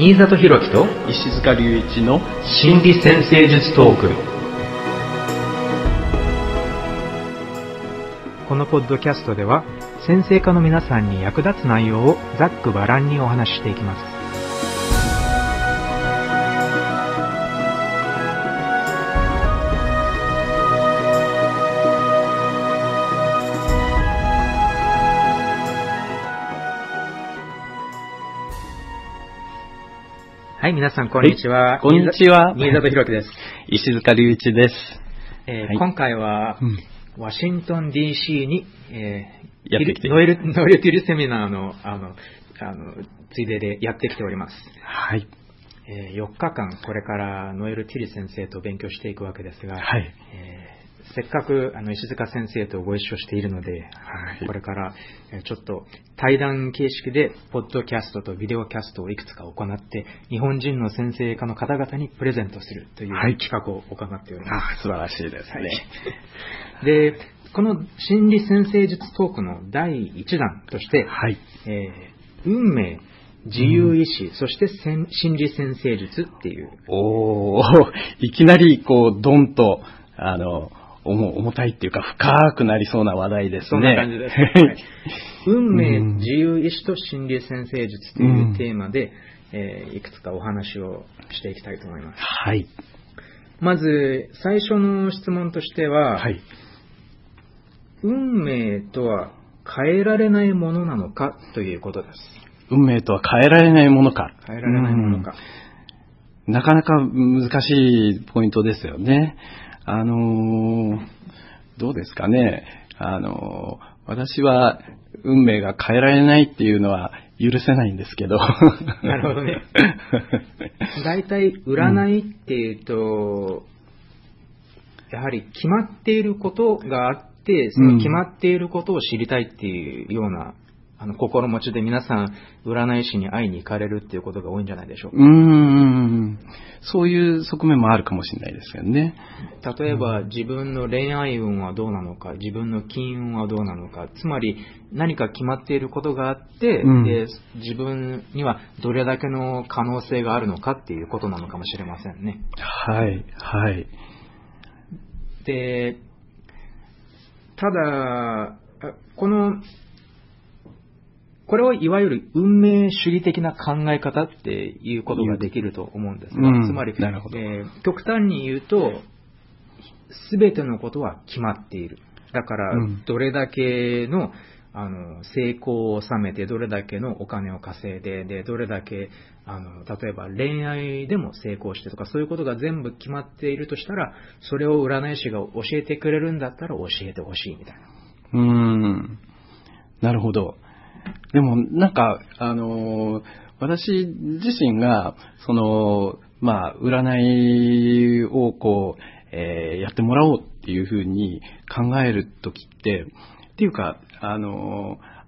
新里弘樹と石塚隆一の心理先生術トーク。このポッドキャストでは先生科の皆さんに役立つ内容をざっくばらんにお話ししていきます皆さんこんにちは。こんにちは新里弘樹です。石塚隆一です。はいえー今回は、うんワシントン DC に、えーやってきてノエル、ノエルティルセミナーの、あの、あの、ついででやってきております。はい。え4日間、これからノエル・ティル先生と勉強していくわけですが、はい。えーせっかくあの石塚先生とご一緒しているので、はいこれからえーちょっと対談形式で、ポッドキャストとビデオキャストをいくつか行って、日本人の先生科の方々にプレゼントするというはい企画を行っております。あ素晴らしいですね。で、この心理先生術トークの第1弾として、はい。えー運命、自由意志、そして心理先生術っていう、おー、いきなりこう、ドンと、あの、重重たいっていうか、深くなりそうな話題ですね。そんな感じです。はい運命、うん自由意志と心理先生術というテーマで、えーいくつかお話をしていきたいと思います。はい。まず、最初の質問としては、はい。運命とは変えられないものなのかということです。運命とは変えられないものか。変えられないものか。うんなかなか難しいポイントですよね。あのーどうですかね。あのー私は運命が変えられないっていうのは許せないんですけど。なるほどね。大体、占いっていうと、やはり決まっていることがあって、その決まっていることを知りたいっていうような、あの心持ちで皆さん、占い師に会いに行かれるっていうことが多いんじゃないでしょううーん。そういう側面もあるかもしれないですよね。か。例えば、自分の恋愛運はどうなのか、自分の金運はどうなのか、つまり何か決まっていることがあって、うんで自分にはどれだけの可能性があるのかっていうことなのかもしれませんね。はい、はい。で、ただ、あこの、これをいわゆる運命主義的な考え方っていうことができると思うんですが、うんつまり、えー極端に言うと、すべてのことは決まっている。だからうん、どれだけの、あの、成功を収めて、どれだけのお金を稼いで、で、どれだけ、あの、例えば恋愛でも成功してとか、そういうことが全部決まっているとしたら、それを占い師が教えてくれるんだったら教えてほしいみたいな。うーん。なるほど。でも、なんか、あのー私自身が、その、まあ、占いをこう、えーやってもらおうっていうふうに考えるときって、っていうか、あのー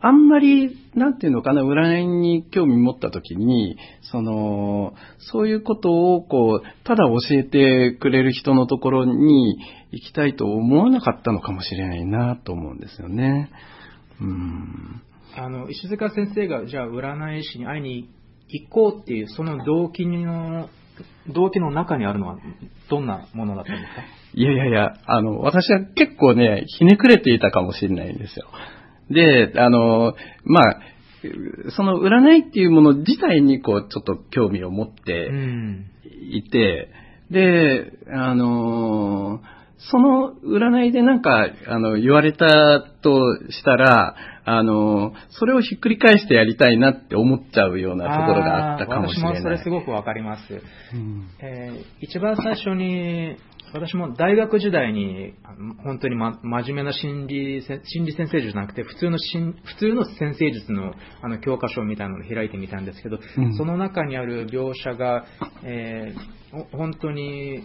あんまり、なんていうのかな、占いに興味持ったときに、その、そういうことを、こう、ただ教えてくれる人のところに行きたいと思わなかったのかもしれないなと思うんですよね。うん。あの、石塚先生が、じゃあ占い師に会いに行こうっていう、その動機の、動機の中にあるのは、どんなものだったんですか？いやいやいや、あの、私は結構ね、ひねくれていたかもしれないんですよ。で、あの、まあ、その占いっていうもの自体にこう、ちょっと興味を持って、ん。いて、で、あのその占いでなんか、あの、言われたとしたら、あのそれをひっくり返してやりたいなって思っちゃうようなところがあったかもしれない。私もそれすごくわかります。うんえー一番最初に、私も大学時代に、本当に、ま、真面目な心理せ、心理先生術じゃなくて、普通の心、普通の先生術のあの教科書みたいなのを開いてみたんですけど、うんその中にある描写が、えーほ本当に、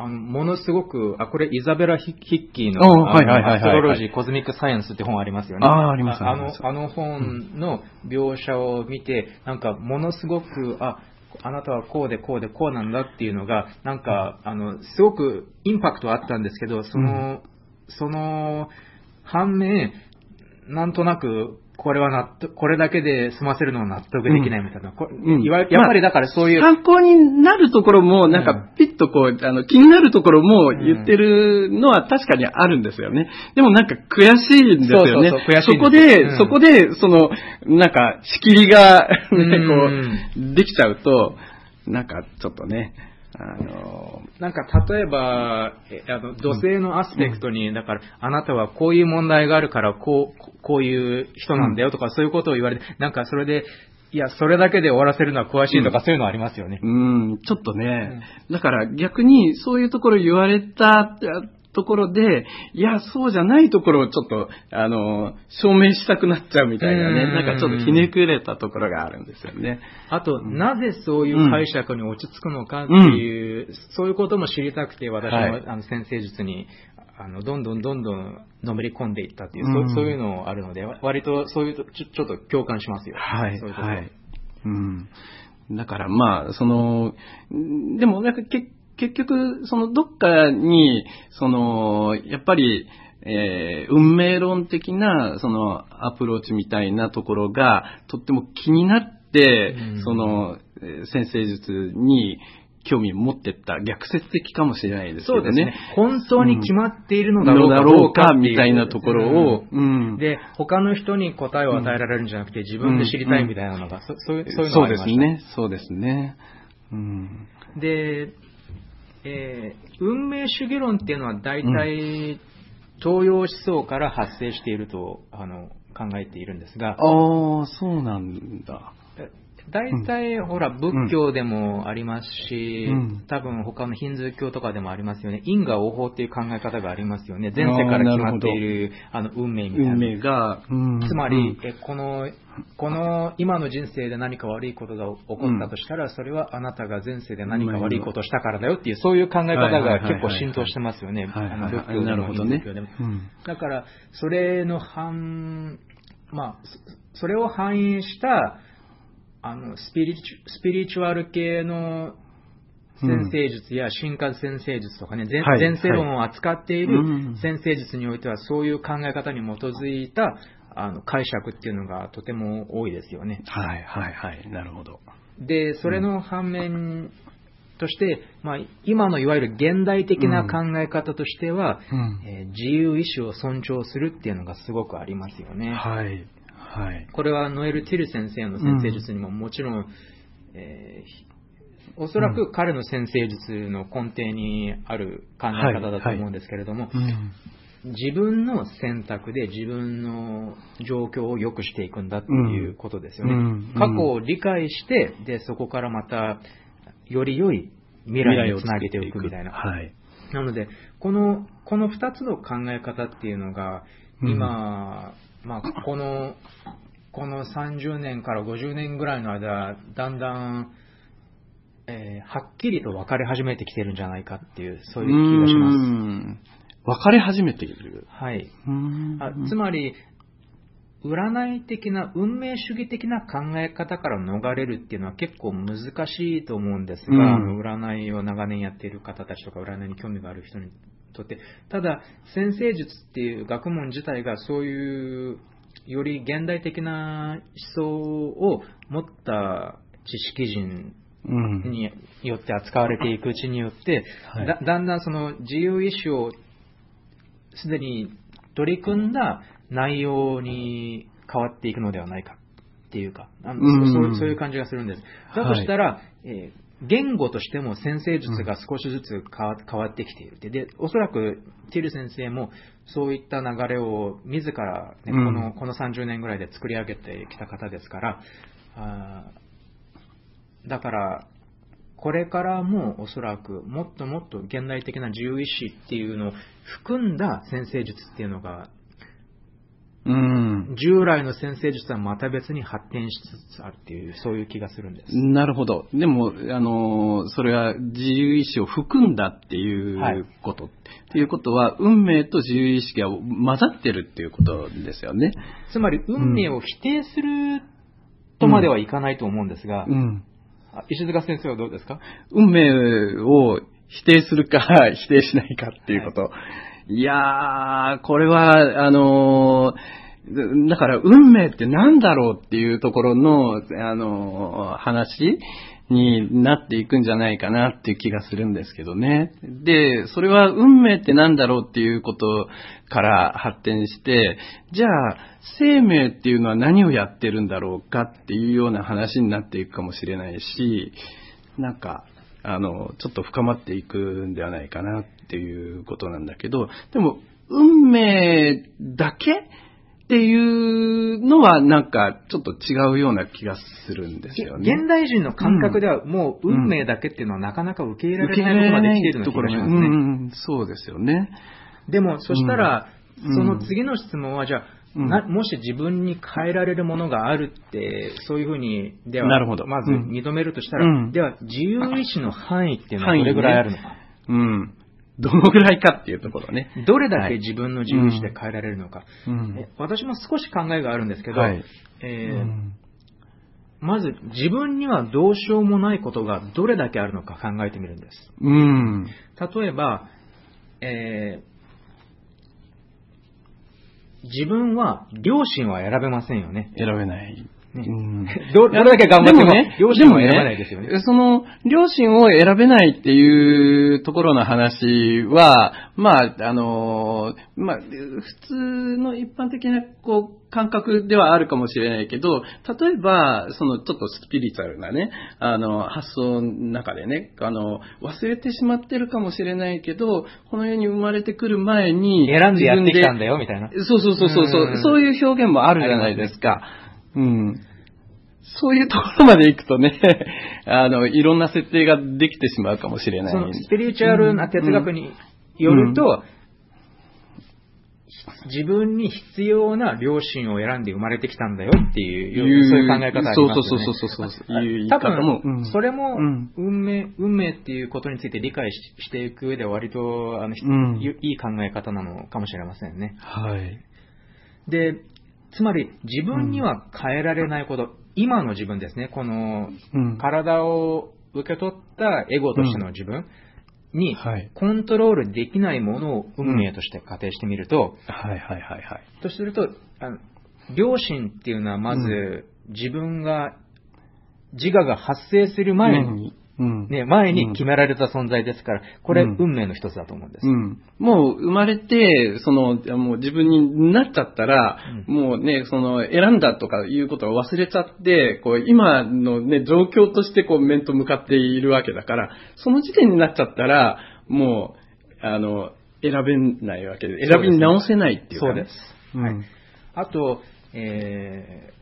あの、ものすごく、あ、これイザベラ・ヒヒッキーの、おはいはいはいはいアストロロジー・コズミック・サイエンスって本ありますよね。あーありますああります。の、あの本の描写を見て、なんか、ものすごく、あ、あなたはこうでこうでこうなんだっていうのが、なんか、あの、すごくインパクトはあったんですけど、その、その、反面、なんとなく、これは納得、これだけで済ませるのは納得できないみたいな。こうんいわやっぱりだからそういう、参考になるところも、なんうんかピッとこう、あの、気になるところも言ってるのは確かにあるんですよね。でもなんか悔しいんですよね。そうそうそう悔しいんですよそこで、うんそこで、その、なんか、仕切りが、ね、うんこう、できちゃうと、なんかちょっとね、あの、なんか例えば、えあの、土星のアスペクトに、だから、あなたはこういう問題があるから、こう、ここういう人なんだよとか、そういうことを言われて、なんかそれで、いや、それだけで終わらせるのは詳しいとか、そういうのありますよね。うん、ちょっとね、だから逆にそういうところ言われたところで、いや、そうじゃないところをちょっと、あの、証明したくなっちゃうみたいなね、うんなんかちょっとひねくれたところがあるんですよね。あと、なぜそういう解釈に落ち着くのかっていう、そういうことも知りたくて、私も、はいあの先生術に、あの、どんどんどんどんのめり込んでいったっていう、うんそうそういうのあるので、わ割とそういうとちょ、ちょっと共感しますよ。はい、そういうところはい。うん。だからまあ、その、んでもなんかけ結局、そのどっかに、その、やっぱり、えー運命論的な、その、アプローチみたいなところが、とっても気になって、うんその、えー先生術に興味を持ってった、逆説的かもしれないですけどね。そうですね。本当に決まっているのだろうかうか、うかっていうみたいなところを、うんで、他の人に答えを与えられるんじゃなくて、自分で知りたいみたいなのが、そそういう、そういうのそうがありました。ですね。そうですね。うん。で、えー運命主義論っていうのは大体、東洋思想から発生しているとあの考えているんですが、ああ、そうなんだ。大体、ほら、仏教でもありますし、うん。多分他のヒンズー教とかでもありますよね。因果応報っていう考え方がありますよね。前世から決まっているあの運命みたいな。運命。が、うん。つまり、えこの、この今の人生で何か悪いことが起こったとしたら、それはあなたが前世で何か悪いことをしたからだよっていう、そういう考え方が結構浸透してますよね。仏教でもヒンズー教でも。うん。だから、それの反、まあ、そそれを反映した、あの、スピリチュスピリチュアル系の先生術や進化先生術とかね、前はい前世論を扱っていうんる先生術においては、そういう考え方に基づいたあの解釈っていうのがとても多いですよね。はいはいはい。なるほど。で、それの反面として、まあ、今のいわゆる現代的な考え方としては、うんえー自由意志を尊重するっていうのがすごくありますよね。はい。はい。これはノエル・ティル先生の先生術にももちろん、えーひおそらく彼の先生術の根底にある考え方だと思うんですけれども、うん自分の選択で自分の状況を良くしていくんだっていうことですよね。うん過去を理解して、で、そこからまた、より良い未来につなげていくみたいな。はい。なので、この、この二つの考え方っていうのが、今、まあ、この、この30年から50年ぐらいの間、だんだん、えーはっきりと分かれ始めてきてるんじゃないかっていう、そういう気がします。す。分かれ始めている。はい。うんあつまり、占い的な、運命主義的な考え方から逃れるっていうのは結構難しいと思うんですが、占いを長年やっている方たちとか、占いに興味がある人にとって、ただ、先生術っていう学問自体がそういう、より現代的な思想を持った知識人うん。によって扱われていくうちによって、はいだだんだんその自由意志をすでに取り組んだ内容に変わっていくのではないかっていうか、あのうんそうそういう感じがするんです。だとしたら、えー言語としても先生術が少しずつ変わ変わってきている。で、でおそらくティル先生もそういった流れを自ら、ねうんこの、この30年ぐらいで作り上げてきた方ですから、あーだから、これからもおそらくもっともっと現代的な自由意志っていうのを含んだ先生術っていうのが、うん。従来の先生術とはまた別に発展しつつあるっていう、そういう気がするんです。なるほど。でも、あの、それは自由意志を含んだっていはいうこと。っていうことは、運命と自由意識が混ざってるっていうことですよね。つまり、運命を否定するとまではいかないと思うんですが、うん。あ石塚先生はどうですか？運命を否定するか、否定しないかっていうこと。い、いやー、これは、あのーだから運命って何だろうっていうところの、あの、話になっていくんじゃないかなっていう気がするんですけどね。で、それは運命って何だろうっていうことから発展して、じゃあ生命っていうのは何をやってるんだろうかっていうような話になっていくかもしれないし、なんか、あの、ちょっと深まっていくんではないかなっていうことなんだけど、でも、運命だけっていうのはなんかちょっと違うような気がするんですよね。現代人の感覚ではもう運命だけっていうのはなかなか受け入れられないところまで来ているのしますね。うん、そうですよね。でも、そしたら、その次の質問は、じゃあ、もし自分に変えられるものがあるって、そういうふうに、では、まず認めるとしたら、では、自由意志の範囲っていうのはどれぐらいあるのか？うん。どのぐらいかっていうところね。どれだけ自分の自由意志で変えられるのか。うん、私も少し考えがあるんですけど、はい、えーうん、まず自分にはどうしようもないことがどれだけあるのか考えてみるんです。うん、例えば、えー、自分は両親は選べませんよね。選べない。ね、うん、どれだけ頑張ってもね、両親を選べないですよね。ねその、両親を選べないっていうところの話は、まあ、あの、まあ、普通の一般的な、こう、感覚ではあるかもしれないけど、例えば、そのちょっとスピリチュアルなね、あの、発想の中でね、あの、忘れてしまってるかもしれないけど、この世に生まれてくる前に、選んでやってきたんだよ、みたいな。そうそうそうそう、うそういう表現もあるじゃないですか。うん。そういうところまで行くとね、あの、いろんな設定ができてしまうかもしれない。そのスピリチュアルな哲学によると、うんうん、自分に必要な両親を選んで生まれてきたんだよっていう、そういう考え方ありますよね。そうそうそうそうそう。いう多分、それも運命、運命っていうことについて理解していく上では割と、あの、うん、いい考え方なのかもしれませんね。はい。で、つまり自分には変えられないこと、今の自分ですね、この体を受け取ったエゴとしての自分にコントロールできないものを運命として仮定してみると、はいはいはいはい。とすると、あの良心っていうのはまず自分が自我が発生する前にね、前に決められた存在ですから、これ、運命の一つだと思うんです。うん、もう生まれて、その、もう自分になっちゃったら、うん、もうね、その、選んだとかいうことを忘れちゃって、こう、今のね、状況としてこう、面と向かっているわけだから、その時点になっちゃったら、もう、あの、選べないわけで、選び直せないっていうか、ね、そうです。はい。あと、えー、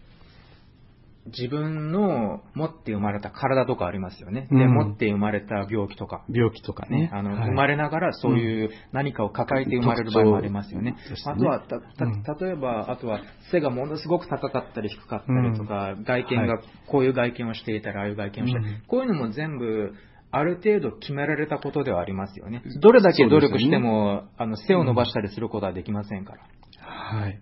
自分の持って生まれた体とかありますよね。で、持って生まれた病気とか。病気とかね。あの、はい、生まれながらそういう何かを抱えて生まれる場合もありますよね。あとは、た、例えば、あとは背がものすごく高かったり低かったりとか、外見がこういう外見をしていたらああいう外見をして、こういうのも全部、ある程度決められたことではありますよね。どれだけ努力しても、ね、あの、背を伸ばしたりすることはできませんから。はい。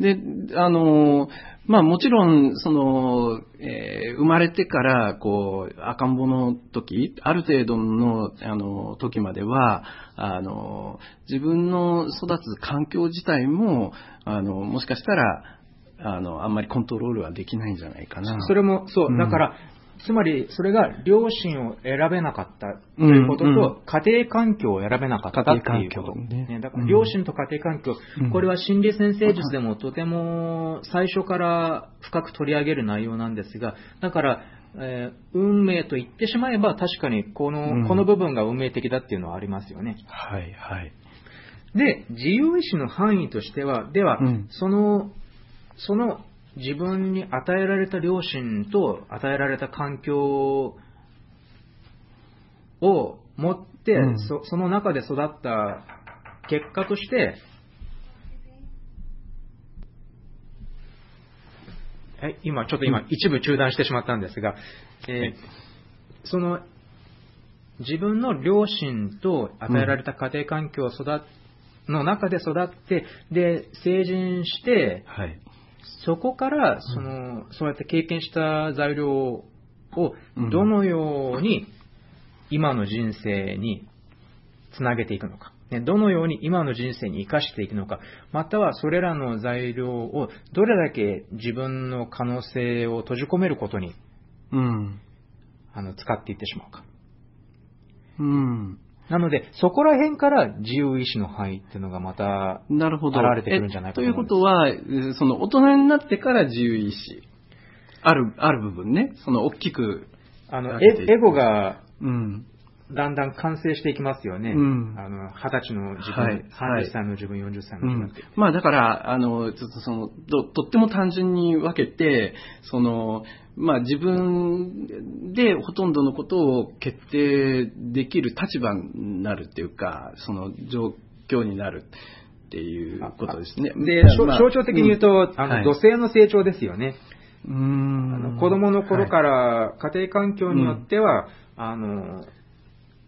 で、あの、まあもちろん、その、えー、生まれてから、こう、赤ん坊の時、ある程度の、あの、時までは、あの、自分の育つ環境自体も、あの、もしかしたら、あの、あんまりコントロールはできないんじゃないかな。それも、そう、だから、つまり、それが両親を選べなかったということと、うんうん、家庭環境を選べなかったっていうこと。ね、だから両親と家庭環境、うん、これは心理先生術でもとても最初から深く取り上げる内容なんですが、だから、えー、運命と言ってしまえば確かにこの,、この部分が運命的だっていうのはありますよね。はいはい。で、自由意志の範囲としては、では、その、その自分に与えられた両親と与えられた環境を持って、うん、そその中で育った結果として、え今、ちょっと今、一部中断してしまったんですが、えー、その自分の両親と与えられた家庭環境を育の中で育って、で、成人して、はい、そこから、その、そうやって経験した材料を、どのように今の人生につなげていくのか。ね、どのように今の人生に生かしていくのか、またはそれらの材料をどれだけ自分の可能性を閉じ込めることに、うん。あの、使っていってしまうか。うん。なので、そこら辺から自由意志の範囲っていうのがまた、なるほど。現れてくるんじゃないかということは、えーその大人になってから自由意志。ある、ある部分ね。その大きく。あの、エゴがうん。だんだん完成していきますよね。うんあの、二十歳の自分、はいはい30歳の自分、40歳のうん自分って。、まあだから、あの、ちょっとその、ととっても単純に分けて、その、まあ自分でほとんどのことを決定できる立場になるっていうか、その状況になるっていうことですね。で、象まあ象徴的に言うと、あの、はい土星の成長ですよね。うーんあの子供の頃から家庭環境によっては、あの、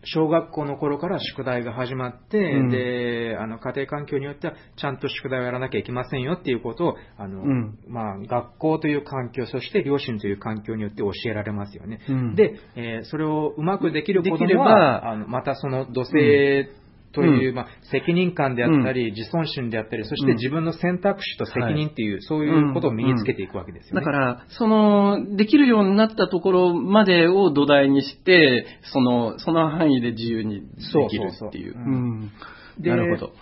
小学校の頃から宿題が始まって、うん。で、あの、家庭環境によっては、ちゃんと宿題をやらなきゃいけませんよっていうことを、あの、うん。まあ、学校という環境、そして両親という環境によって教えられますよね。うん。で、えーそれをうまくできる子供ばは、あのまたその土星という、まあ、責任感であったり、自尊心であったり、そして自分の選択肢と責任っていう、そういうことを身につけていくわけですよね。だから、その、できるようになったところまでを土台にして、その、その範囲で自由にできるっていう。なるほど。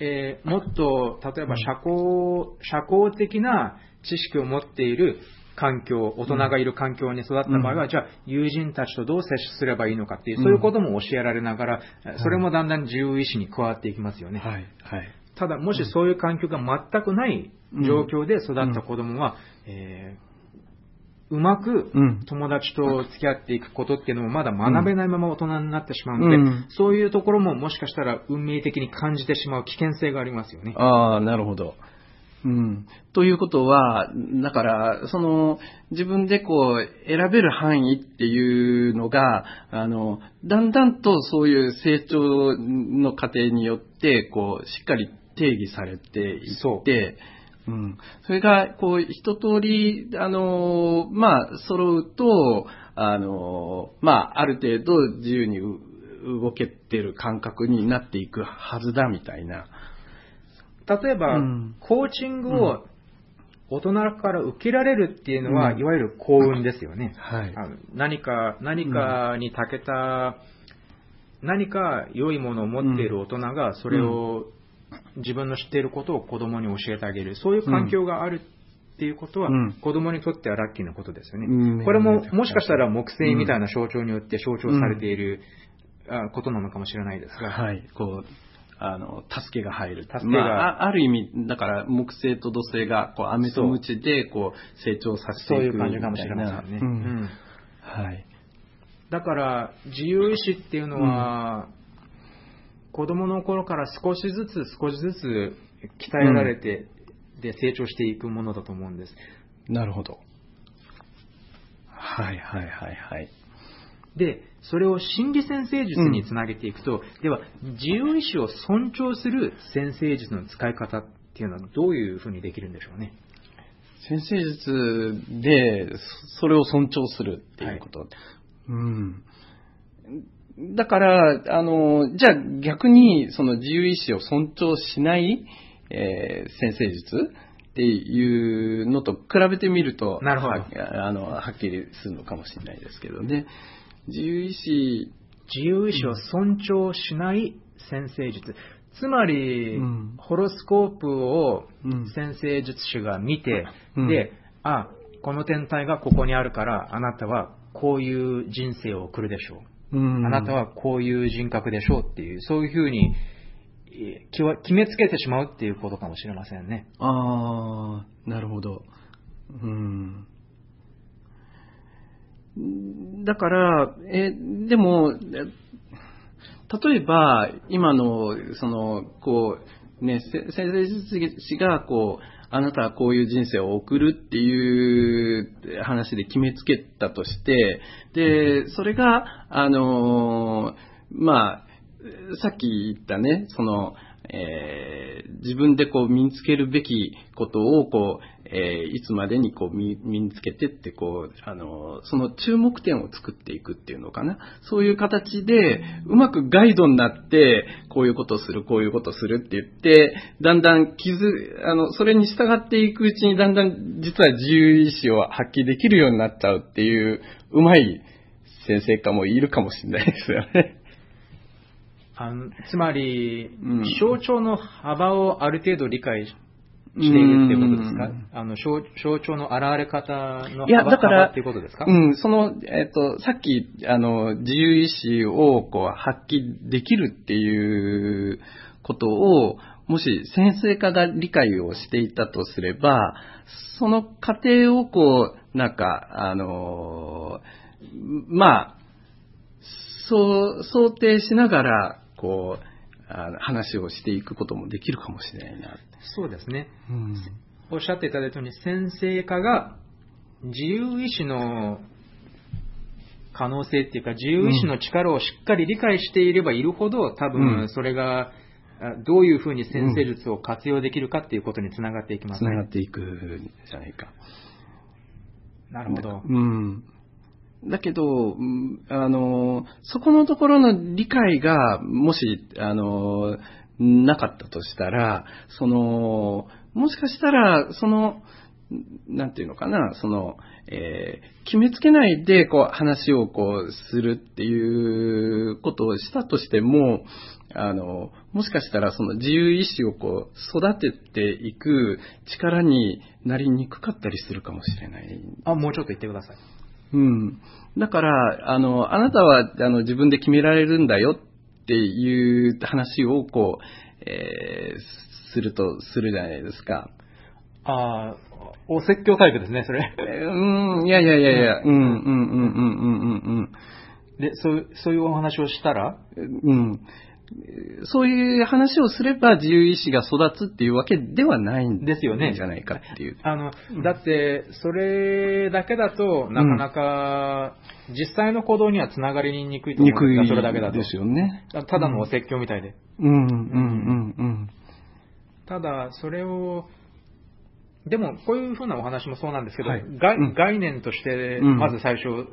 えーもっと、例えば社交、社交的な知識を持っている環境、大人がいる環境に育った場合は、うんじゃあ友人たちとどう接すればいいのかっていう、そういうことも教えられながら、それもだんだん自由意志に加わっていきますよね。はい、はい。ただ、もしそういう環境が全くない状況で育った子供は、えーうまくうん友達と付き合っていくことっていうのもまだ学べないまま大人になってしまうので、うんそういうところももしかしたら運命的に感じてしまう危険性がありますよね。ああ、なるほど。うん。ということは、だから、その、自分でこう、選べる範囲っていうのが、あの、だんだんとそういう成長の過程によって、こう、しっかり定義されていって、うん。それが、こう、一通り、あの、まあ、揃うと、あの、まあ、ある程度自由にう動けてる感覚になっていくはずだ、みたいな。例えば、うん。コーチングを大人から受けられるっていうのは、うん。いわゆる幸運ですよね。はい。あの何か、何かに長けた、何か良いものを持っている大人が、それを、自分の知っていることを子供に教えてあげる。そういう環境があるっていうことは、うん。子供にとってはラッキーなことですよね。うん。これも、もしかしたら木星みたいな象徴によって象徴されている、あことなのかもしれないですが、はい、こう、あの、助けが入る。助けがまあ、あある意味、だから、木星と土星が、こう、飴と鞭で、こう、成長させていくそういう感じかもしれませんね。ううんんはい。だから、自由意志っていうのは、子供の頃から少しずつ少しずつ鍛えられて、で成長していくものだと思うんです。なるほど。はい、はい、はい、はい。で、それを心理先生術につなげていくと、では、自由意志を尊重する先生術の使い方っていうのはどういうふうにできるんでしょうね？先生術で、そそれを尊重するっていうこと。うん。だから、あの、じゃあ逆に、その自由意志を尊重しない、えー先生術っていうのと比べてみると、なるほどはあの、はっきりするのかもしれないですけどね。自由意志、自由意志を尊重しない先生術。つまり、うんホロスコープをうん先生術師が見て、うんで、あ、この天体がここにあるから、あなたはこういう人生を送るでしょう。うんあなたはこういう人格でしょうっていう、そういうふうに決めつけてしまうっていうことかもしれませんね。ああ、なるほど。うん。だから、え、でも、例えば、今の、その、こう、ね、先生術師が、こう、あなたはこういう人生を送るっていう話で決めつけたとして、で、それが、あの、まあ、さっき言ったね、その、えー自分でこう身につけるべきことをこう、えーいつまでにこう身につけてってこう、あの、その注目点を作っていくっていうのかな。そういう形で、うまくガイドになって、こういうことする、こういうことするって言って、だんだん気づ、あの、それに従っていくうちにだんだん実は自由意志を発揮できるようになっちゃうっていう、うまい先生かもいるかもしれないですよね。あのつまり、うん。象徴の幅をある程度理解ししているっていうことですか？うん。あの象象徴の現れ方の幅いやだから幅っていうことですか、うん、その、えっ、と、さっき、あの、自由意志をこう発揮できるっていうことを、もし先生家が理解をしていたとすれば、その過程をこう、なんか、あの、まあ、そう、想定しながら、こう、あの話をしていくこともできるかもしれないな。そうですね。うん。おっしゃっていただいたように、先生家が自由意志の可能性っていうか、自由意志の力をしっかり理解していればいるほど、多うん分それが、あどういうふうに先生術を活用できるかっていうことにつながっていきますつながね。っていくんじゃないか。なるほど。うん。だけど、あの、そこのところの理解が、もし、あの、なかったとしたら、その、もしかしたら、その、なんていうのかな、その、えー決めつけないで、こう、話をこう、するっていうことをしたとしても、あの、もしかしたらその自由意志をこう、育てていく力になりにくかったりするかもしれないあ、もうちょっと言ってください。うん。だから、あの、あなたは、あの、自分で決められるんだよっていう話を、こう、えーすると、するじゃないですか。ああ、お説教タイプですね、それ。えーうん、いやいやいやいや、うん、うん、うん、うん、うん、で、そうそういうお話をしたら、うん、うん。そういう話をすれば自由意志が育つっていうわけではないんですよねじゃないかっていう。あの、だって、それだけだとなかなか、実際の行動にはつながりにくいと思うんですが、それだけだとで。すよね。ただのお説教みたいで。うん、うん、うん、うん。ただ、それを、でも、こういうふうなお話もそうなんですけど、はい概うん概念として、うんまず最初、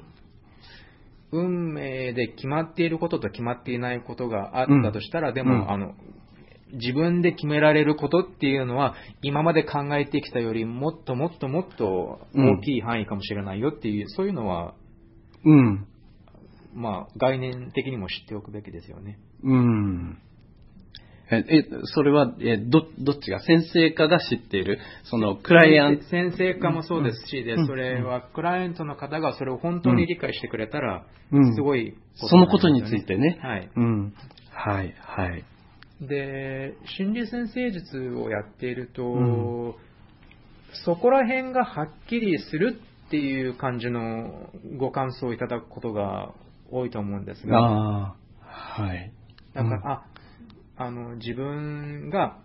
運命で決まっていることと決まっていないことがあったとしたら、でも、うんあの、自分で決められることっていうのは、今まで考えてきたよりもっともっともっと大きい範囲かもしれないよっていう、そういうのは、うん。まあ、概念的にも知っておくべきですよね。うん。え、えそれは、え、ど、どっちが？先生家が知っている、その、クライアント、先生家もそうですし、でうん。それはクライアントの方がそれを本当に理解してくれたら、うん。すごいそのことについてね。はい。うん。はい、はい。で、心理先生術をやっていると、うん。そこら辺がはっきりするっていう感じのご感想をいただくことが多いと思うんですが、はい。なんか、あ、あの、自分が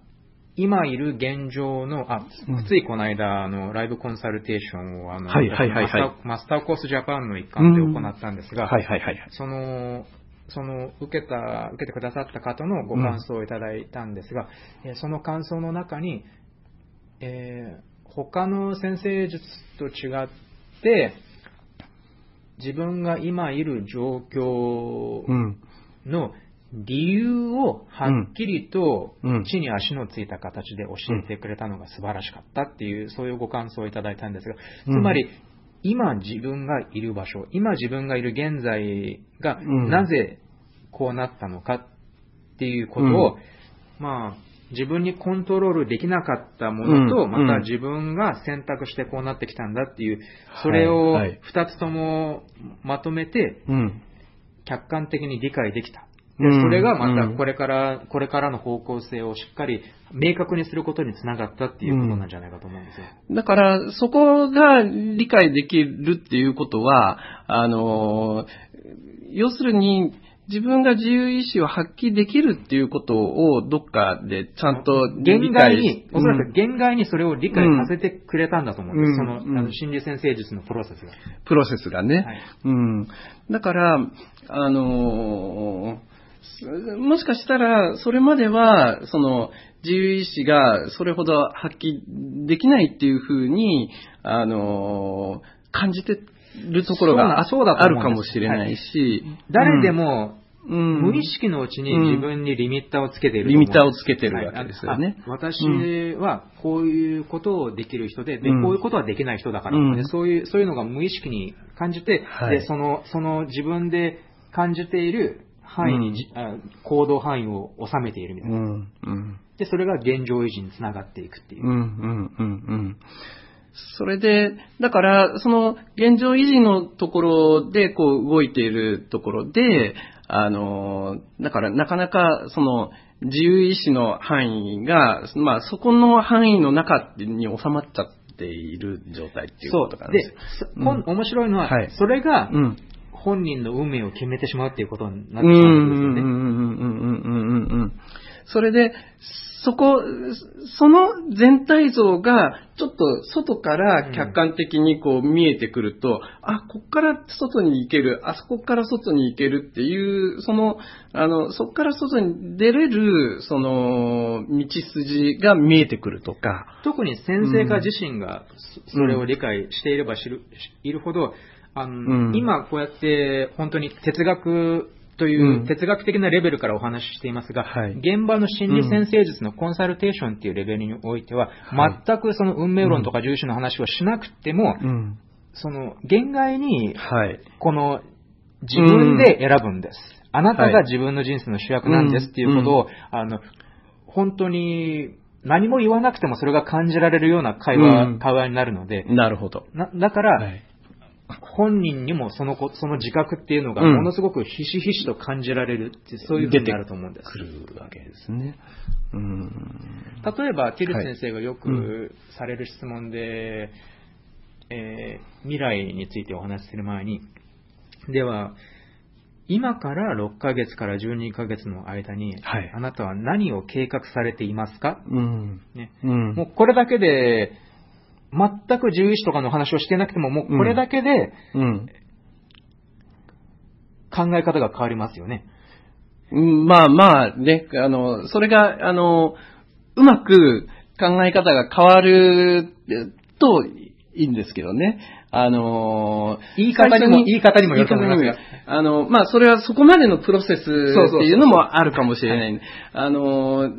今いる現状の、あうん、ついこの間、あの、ライブコンサルテーションを、あの、はいはいはいはいマスターコースジャパンの一環で行ったんですが、はい、はい、はい。その、その、受けた、受けてくださった方のご感想をいただいたんですが、えーその感想の中に、えー他の先生術と違って、自分が今いる状況うん。の理由をはっきりとうん。地に足のついた形で教えてくれたのが素晴らしかったっていう、そういうご感想をいただいたんですが、つまり、今自分がいる場所、今自分がいる現在がうん。なぜこうなったのかっていうことを、まあ、自分にコントロールできなかったものと、うん。また自分が選択してこうなってきたんだっていう、それをはいはい。二つともまとめて、うん。客観的に理解できた。でうんそれがまうんたこれから、これからの方向性をしっかり明確にすることにつながったっていうことなんじゃないかと思うんですよ。だから、そこが理解できるっていうことは、あの、要するに、自分が自由意志を発揮できるっていうことをどっかでちゃんと限理解界に、おそらうんく限界にそれを理解させてくれたんだと思うんです。うんその、うんあの心理先生術のプロセスが。プロセスがね。はいうん。だから、あのーもしかしたら、それまでは、その、自由意志がそれほど発揮できないっていうふうに、あの、感じてるところがあるかもしれないし、はい、誰でも、うん、無意識のうちに自分にリミッターをつけているリミッターをつけてるわけですよね。はい、私はこういうことをできる人で、で、こういうことはできない人だから、うん、そういう、そういうのが無意識に感じて、はい、で、その、その自分で感じている範囲に、うん、行動範囲を収めているみたいな。うん。うん、で、それが現状維持につながっていくっていう。うんうんうんうん。それで、だから、その現状維持のところでこう動いているところで、あの、だからなかなかその自由意志の範囲が、まあそこの範囲の中に収まっちゃっている状態っていうことな。んですそうで、うん、面白いのは、はい、それが、本人の運命を決めてしまうっていうことになってしまうんですよね。それで、そこ、その全体像が、ちょっと外から客観的にこう見えてくると、うん、あ、こっから外に行ける、あそこから外に行けるっていう、その、あの、そこから外に出れる、その、道筋が見えてくるとか。特に先生家自身がそれを理解していれば知る、いるほど、あの、うん、今こうやって本当に哲学という哲学的なレベルからお話ししていますが、はい、現場の心理先生術のコンサルテーションっていうレベルにおいては、全くその運命論とか重視の話をしなくても、その、限界に、この、自分で選ぶんです。あなたが自分の人生の主役なんですっていうことを、あの、本当に、何も言わなくてもそれが感じられるような会話、会話になるので。なるほど。だから、はい本人にもそのその自覚っていうのがものすごくひしひしと感じられるって、そういうふうになると思うんです。くるわけですね。うん例えば、ティル先生がよくされる質問で、えー、未来についてお話しする前に、では、今から6ヶ月から12ヶ月の間に、はい、あなたは何を計画されていますか、うん。ね、うん、もうこれだけで、全く獣医師とかの話をしてなくても、もうこれだけで、考え方が変わりますよね。うん、まあまあね、あの、それが、あの、うまく考え方が変わるといいんですけどね。あの言い方にも、言い方にもよると思いますが。あの、まあ、それはそこまでのプロセスっていうのもあるかもしれない。あの、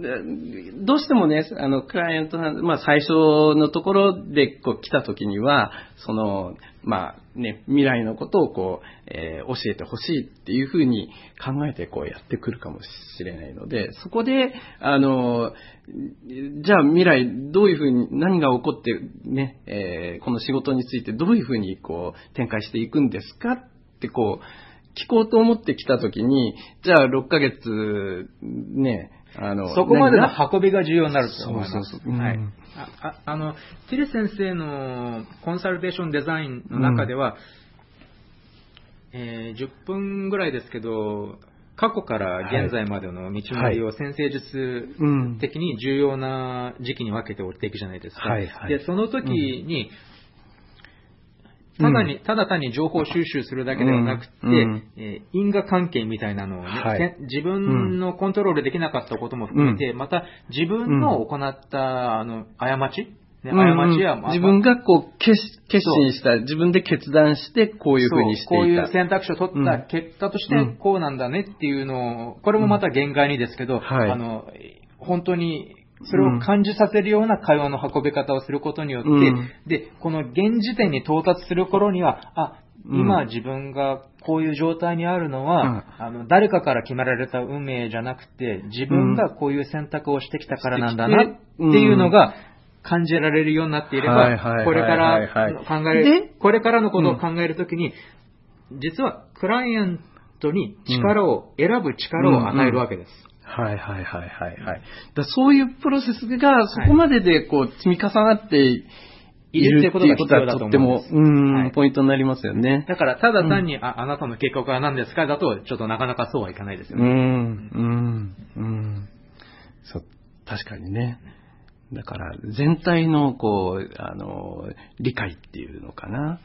どうしてもね、あの、クライアントさん、まあ、最初のところでこう来た時には、その、まあ、ね、未来のことをこう、えー、教えてほしいっていうふうに考えてこうやってくるかもしれないので、そこで、あの、じゃあ未来どういうふうに、何が起こってね、えー、この仕事についてどういうふうにこう展開していくんですかってこう、聞こうと思ってきたときに、じゃあ6ヶ月、ね、あの、そこまでの運びが重要になると思います。そうそうそう。はい。ああの、ティル先生のコンサルテーションデザインの中では、うん、えー、10分ぐらいですけど、過去から現在までの道のりを先生術的に重要な時期に分けて折っていくじゃないですか。はいはい、で、その時に、ただに、ただ単に情報収集するだけではなくて、因果関係みたいなのをね、はい、自分のコントロールできなかったことも含めて、うん、また自分の行った、あの、過ちね、過ちや、自分がこう決決心した、自分で決断して、こういうふうにしていた。こういう選択肢を取った結果として、こうなんだねっていうのを、これもまた限界にですけど、はい、あの、本当にそれを感じさせるような会話の運び方をすることによって、うん、で、この現時点に到達する頃には、あ、今自分がこういう状態にあるのは、うん、あの、誰かから決められた運命じゃなくて、自分がこういう選択をしてきたからなんだなっていうのが、感じられるようになっていれば、これから考え、これからのことを考えるときに、実はクライアントに力を、選ぶ力を与えるわけです。はいはいはいはいはい。だそういうプロセスがそこまででこう積み重なっているっていうことが必要だとっても、うん、はい、ポイントになりますよね。だからただ単に、うん、あ、あなたの計画は何ですかだと、ちょっとなかなかそうはいかないですよね。うん、うん、うん。そう、確かにね。だから全体のこう、あの、理解っていうのかな。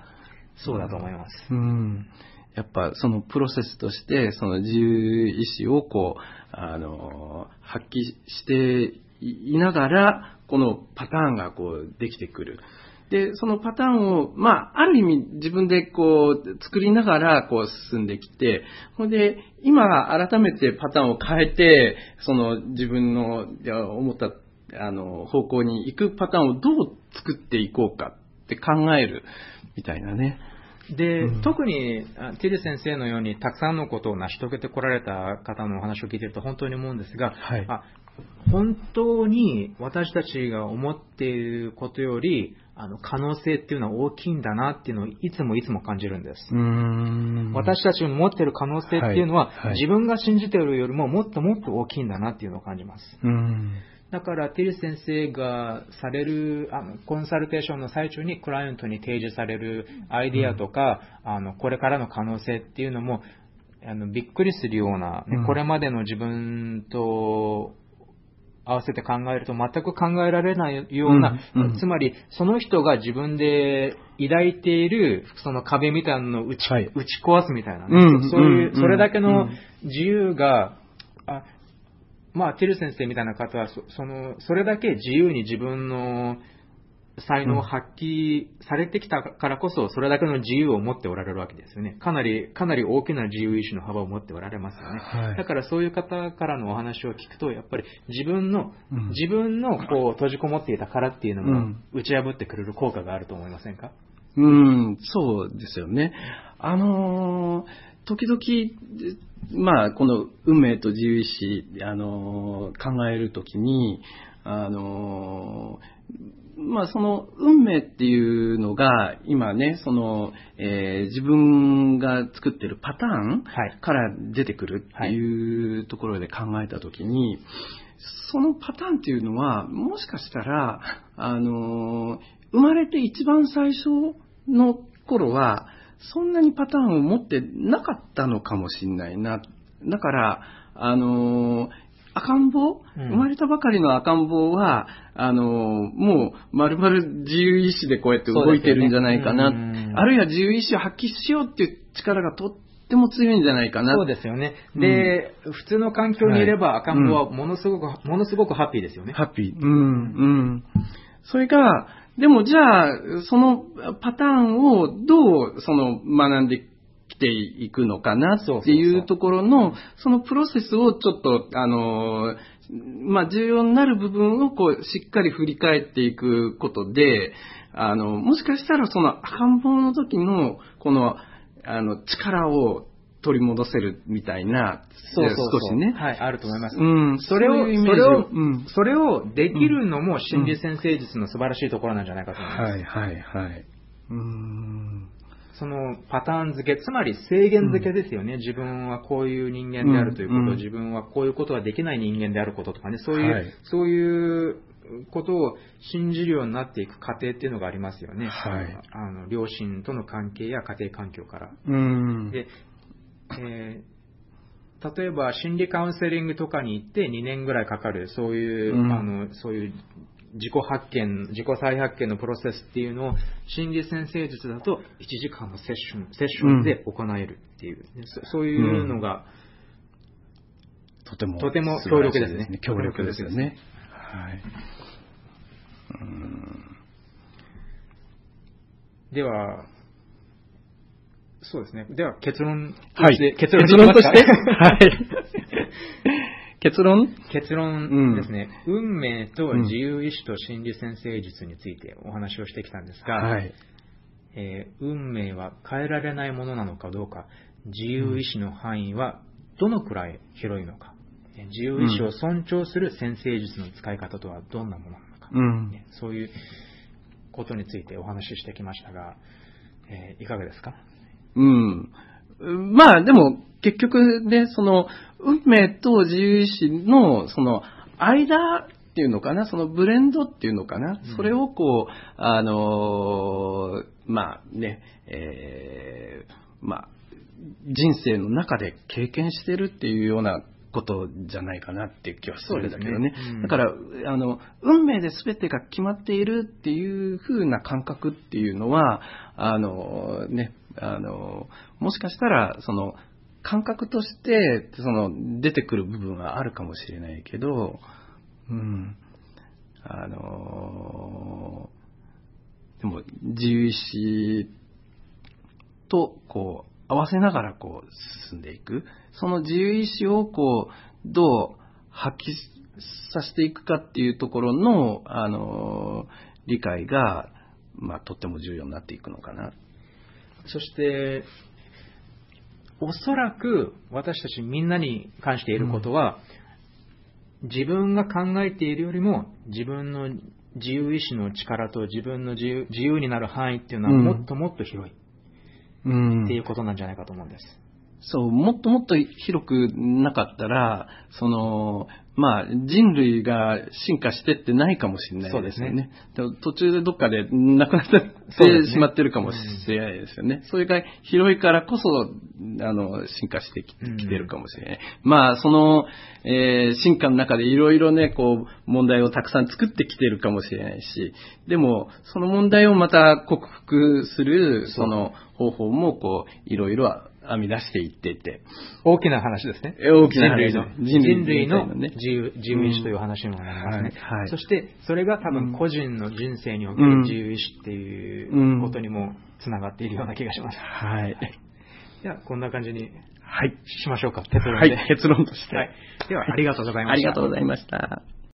そうだと思います。うん。やっぱそのプロセスとして、その自由意志をこう、あの、発揮していながら、このパターンがこうできてくる。で、そのパターンを、まあ、ある意味自分でこう、作りながらこう進んできて、ほんで、今改めてパターンを変えて、その自分の思った、あの、方向に行くパターンをどう作っていこうかって考えるみたいなね。で、うん、特にティル先生のようにたくさんのことを成し遂げてこられた方のお話を聞いていると本当に思うんですが、はい、あ本当に私たちが思っていることよりあの可能性っていうのは大きいんだなっていうのをいつもいつも感じるんです。私たちの持っている可能性っていうのは、はい。はい、自分が信じているよりももっともっと大きいんだなっていうのを感じます。だから、ティル先生がされるあのコンサルテーションの最中にクライアントに提示されるアイディアとか、うん、あのこれからの可能性っていうのもあのびっくりするような、ね、これまでの自分と合わせて考えると全く考えられないような、うん。うん、つまりその人が自分で抱いているその壁みたいなのを打ちはい、打ち壊すみたいなね、うん、そういう、それだけの自由が、あまあ、ティル先生みたいな方はそ、その、それだけ自由に自分の才能を発揮されてきたからこそ、それだけの自由を持っておられるわけですよね。かなり、かなり大きな自由意志の幅を持っておられますよね。はい、だからそういう方からのお話を聞くと、やっぱり自分の、うん、自分のこう閉じこもっていた殻っていうのも打ち破ってくれる効果があると思いませんか、うん、そうですよね。あのー、時々、まあ、この運命と自由意志、あのー、考えるときに、あのーまあ、その運命っていうのが、今ね、その、えー、自分が作ってるパターンから出てくるっていうところで考えたときに、そのパターンっていうのは、もしかしたら、あの、生まれて一番最初の頃は、そんなにパターンを持ってなかったのかもしれないな。だから、あの、赤ん坊、生まれたばかりの赤ん坊は、あの、もう、まるまる自由意志でこうやって動いてるんじゃないかな。ね、あるいは自由意志を発揮しようっていう力がとっても強いんじゃないかな。そうですよね。で、うん、普通の環境にいれば赤ん坊はものすごく、はいものすごくハッピーですよね。ハッピー。うん、うん。それが、でもじゃあ、そのパターンをどう、その、学んでていくのかなっていう。ところの、そのプロセスをちょっと、あの、まあ、重要になる部分をこう、しっかり振り返っていくことで、あの、もしかしたらその赤ん坊の時の、この、あの、力を取り戻せるみたいな、そうそう少しね。はい、あると思います。うん。それを、それを、うん、それをできるのも心理先生術の素晴らしいところなんじゃないかと思います。はい、はい、はい。うん。そのパターン付け、つまり制限付けですよね、うん、自分はこういう人間であるということ、うん、自分はこういうことはできない人間であることとかね、そういう、はい、そういうことを信じるようになっていく過程っていうのがありますよね。はい、あの両親との関係や家庭環境から。うん、で、えー、例えば心理カウンセリングとかに行って2年ぐらいかかる、そういう、うん、あのそういう自己発見、自己再発見のプロセスっていうのを心理先生術だと1時間のセッション、セッションで行えるっていう、ね、そそういうのが、うん、とても、とても強力ですね。強力ですよね。はい。うんでは、そうですね。では結論。はい。結論として、はい。結論？結論ですね、うん、運命と自由意志と心理先生術についてお話をしてきたんですが、はい、えー、運命は変えられないものなのかどうか、自由意志の範囲はどのくらい広いのか、自由意志を尊重する先生術の使い方とはどんなものなのか、うん、そういうことについてお話ししてきましたが、えー、いかがですか？うん。まあ、でも、結局ね、その、運命と自由意志の、その、間っていうのかな、そのブレンドっていうのかな、うん、それをこう、あのまあね、えー、まあ、人生の中で経験してるっていうようなことじゃないかなっていう気はするんだけどね。ねうん、だから、あの、運命で全てが決まっているっていう風な感覚っていうのは、あの、ね、あの、もしかしたら、その、感覚として、その、出てくる部分はあるかもしれないけど、うん。あの、でも、自由意志と、こう、合わせながら、こう、進んでいく。その自由意志を、こう、どう発揮させていくかっていうところの、あの、理解が、まあ、とっても重要になっていくのかな。そして、おそらく私たちみんなに関して言えることは、うん、自分が考えているよりも自分の自由意志の力と自分の自由自由になる範囲っていうのはもっともっと広い、うん、っていうことなんじゃないかと思うんです。そう、もっともっと広くなかったら、その、まあ、人類が進化してってないかもしれないですよね。そうですね途中でどっかでなくなってしまってるかもしれないですよね。それが広いからこそ、あの、進化してきてるかもしれない。うん、まあ、その、えー、進化の中でいろいろね、こう、問題をたくさん作ってきてるかもしれないし、でも、その問題をまた克服する、その方法も、こう、いろいろ編み出していってて。大きな話ですね。大きな話人類の。人類の自由自由意志という話にもなりますね。はい、そして、それが多分個人の人生における自由意志っていうことにもつながっているような気がします。はい。では、こんな感じに。はい。しましょうか、結論で。はい、結論として。はい。では、ありがとうございました。ありがとうございました。